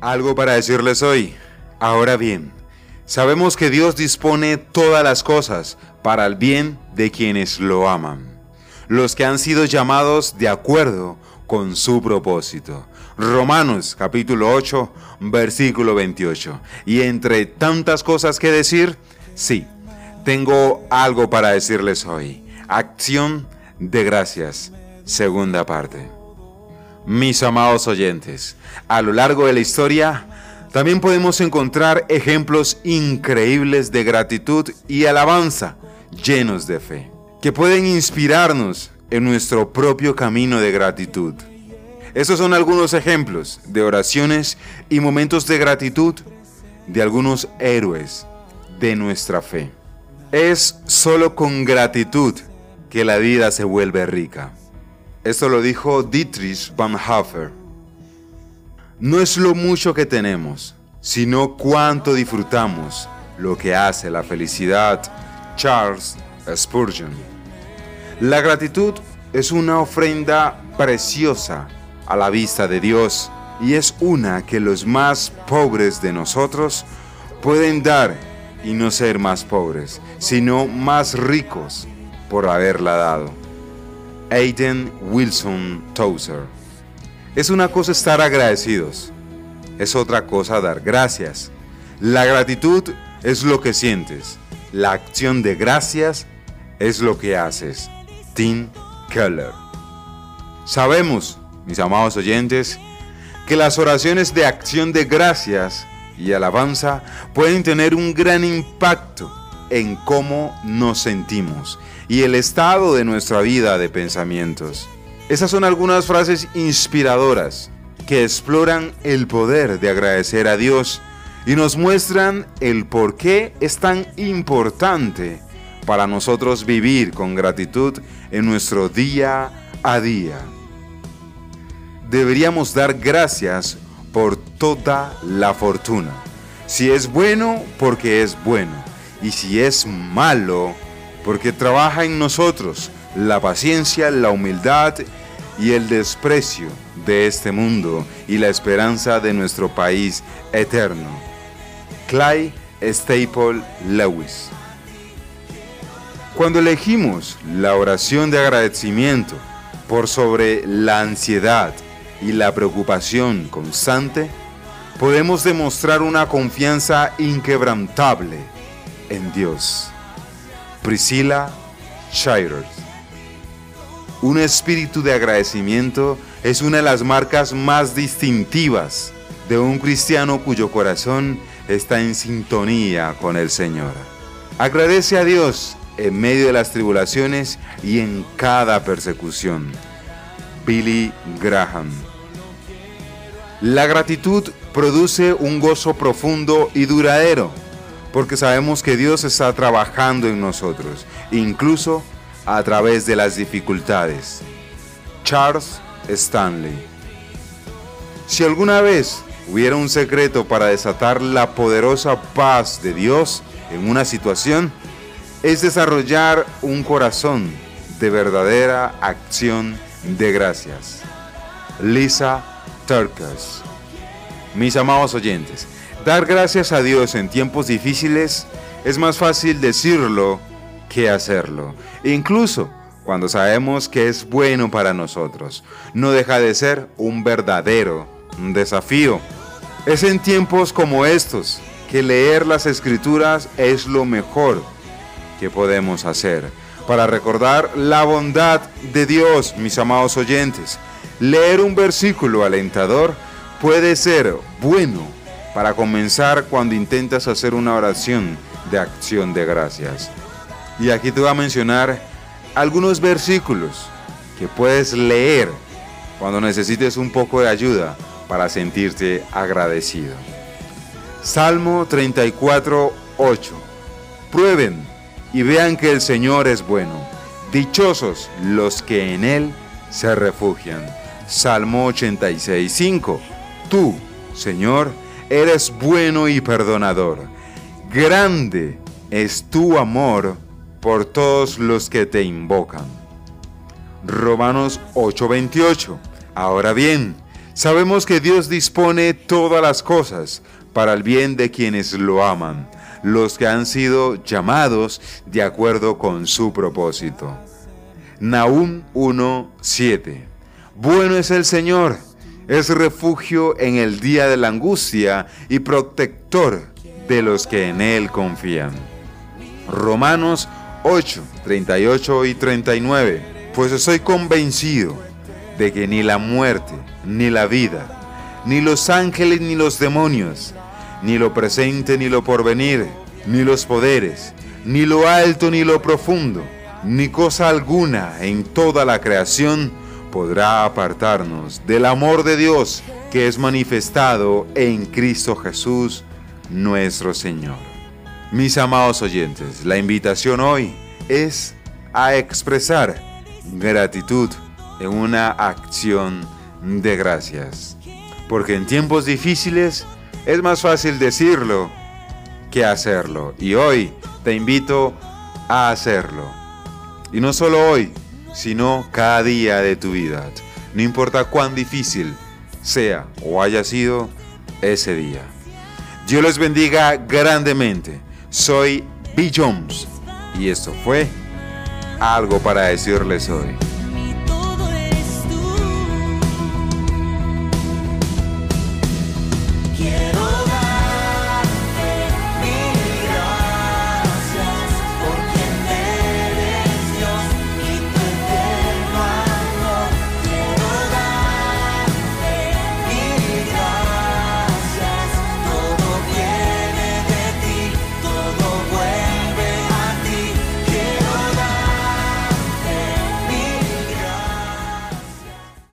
Algo para decirles hoy. Ahora bien, sabemos que Dios dispone todas las cosas para el bien de quienes lo aman, los que han sido llamados de acuerdo con su propósito. Romanos capítulo 8, versículo 28. Y entre tantas cosas que decir, sí, tengo algo para decirles hoy. Acción de gracias, segunda parte. Mis amados oyentes, a lo largo de la historia, también podemos encontrar ejemplos increíbles de gratitud y alabanza llenos de fe, que pueden inspirarnos en nuestro propio camino de gratitud. Estos son algunos ejemplos de oraciones y momentos de gratitud de algunos héroes de nuestra fe. Es solo con gratitud que la vida se vuelve rica. Esto lo dijo Dietrich Bonhoeffer. No es lo mucho que tenemos, sino cuánto disfrutamos lo que hace la felicidad. Charles Spurgeon. La gratitud es una ofrenda preciosa a la vista de Dios y es una que los más pobres de nosotros pueden dar y no ser más pobres, sino más ricos por haberla dado. Aiden Wilson Tozer. Es una cosa estar agradecidos, es otra cosa dar gracias. La gratitud es lo que sientes, la acción de gracias es lo que haces. Tim Keller. Sabemos, mis amados oyentes, que las oraciones de acción de gracias y alabanza pueden tener un gran impacto en cómo nos sentimos y el estado de nuestra vida de pensamientos. Esas son algunas frases inspiradoras que exploran el poder de agradecer a Dios y nos muestran el por qué es tan importante para nosotros vivir con gratitud en nuestro día a día. Deberíamos dar gracias por toda la fortuna. Si es bueno, porque es bueno. Y si es malo, porque trabaja en nosotros la paciencia, la humildad y el desprecio de este mundo y la esperanza de nuestro país eterno. Clay Staple Lewis. Cuando elegimos la oración de agradecimiento por sobre la ansiedad y la preocupación constante, podemos demostrar una confianza inquebrantable en Dios. Priscilla Shires. Un espíritu de agradecimiento es una de las marcas más distintivas de un cristiano cuyo corazón está en sintonía con el Señor. Agradece a Dios en medio de las tribulaciones y en cada persecución. Billy Graham. La gratitud produce un gozo profundo y duradero porque sabemos que Dios está trabajando en nosotros, incluso a través de las dificultades. Charles Stanley. Si alguna vez hubiera un secreto para desatar la poderosa paz de Dios en una situación, es desarrollar un corazón de verdadera acción de gracias. Lisa Turkus. Mis amados oyentes, Dar gracias a Dios en tiempos difíciles es más fácil decirlo que hacerlo. Incluso cuando sabemos que es bueno para nosotros, no deja de ser un verdadero desafío. Es en tiempos como estos que leer las escrituras es lo mejor que podemos hacer para recordar la bondad de Dios, mis amados oyentes. Leer un versículo alentador puede ser bueno para comenzar cuando intentas hacer una oración de acción de gracias. Y aquí te voy a mencionar algunos versículos que puedes leer cuando necesites un poco de ayuda para sentirte agradecido. Salmo 34, 8. Prueben y vean que el Señor es bueno. Dichosos los que en Él se refugian. Salmo 86, 5. Tú, Señor, eres bueno y perdonador. Grande es tu amor por todos los que te invocan. Romanos 8:28. Ahora bien, Sabemos que Dios dispone todas las cosas para el bien de quienes lo aman, los que han sido llamados de acuerdo con su propósito. Nahum 1:7 Bueno es el Señor, es refugio en el día de la angustia y protector de los que en Él confían. Romanos 8, 38 y 39 Pues estoy convencido de que ni la muerte, ni la vida, ni los ángeles, ni los demonios, ni lo presente, ni lo porvenir, ni los poderes, ni lo alto, ni lo profundo, ni cosa alguna en toda la creación podrá apartarnos del amor de Dios que es manifestado en Cristo Jesús, nuestro Señor. Mis amados oyentes, la invitación hoy es a expresar gratitud en una acción de gracias. Porque en tiempos difíciles es más fácil decirlo que hacerlo. Y hoy te invito a hacerlo. Y no solo hoy, sino cada día de tu vida. No importa cuán difícil sea o haya sido ese día. Dios les bendiga grandemente. Soy B. Jones y esto fue algo para decirles hoy.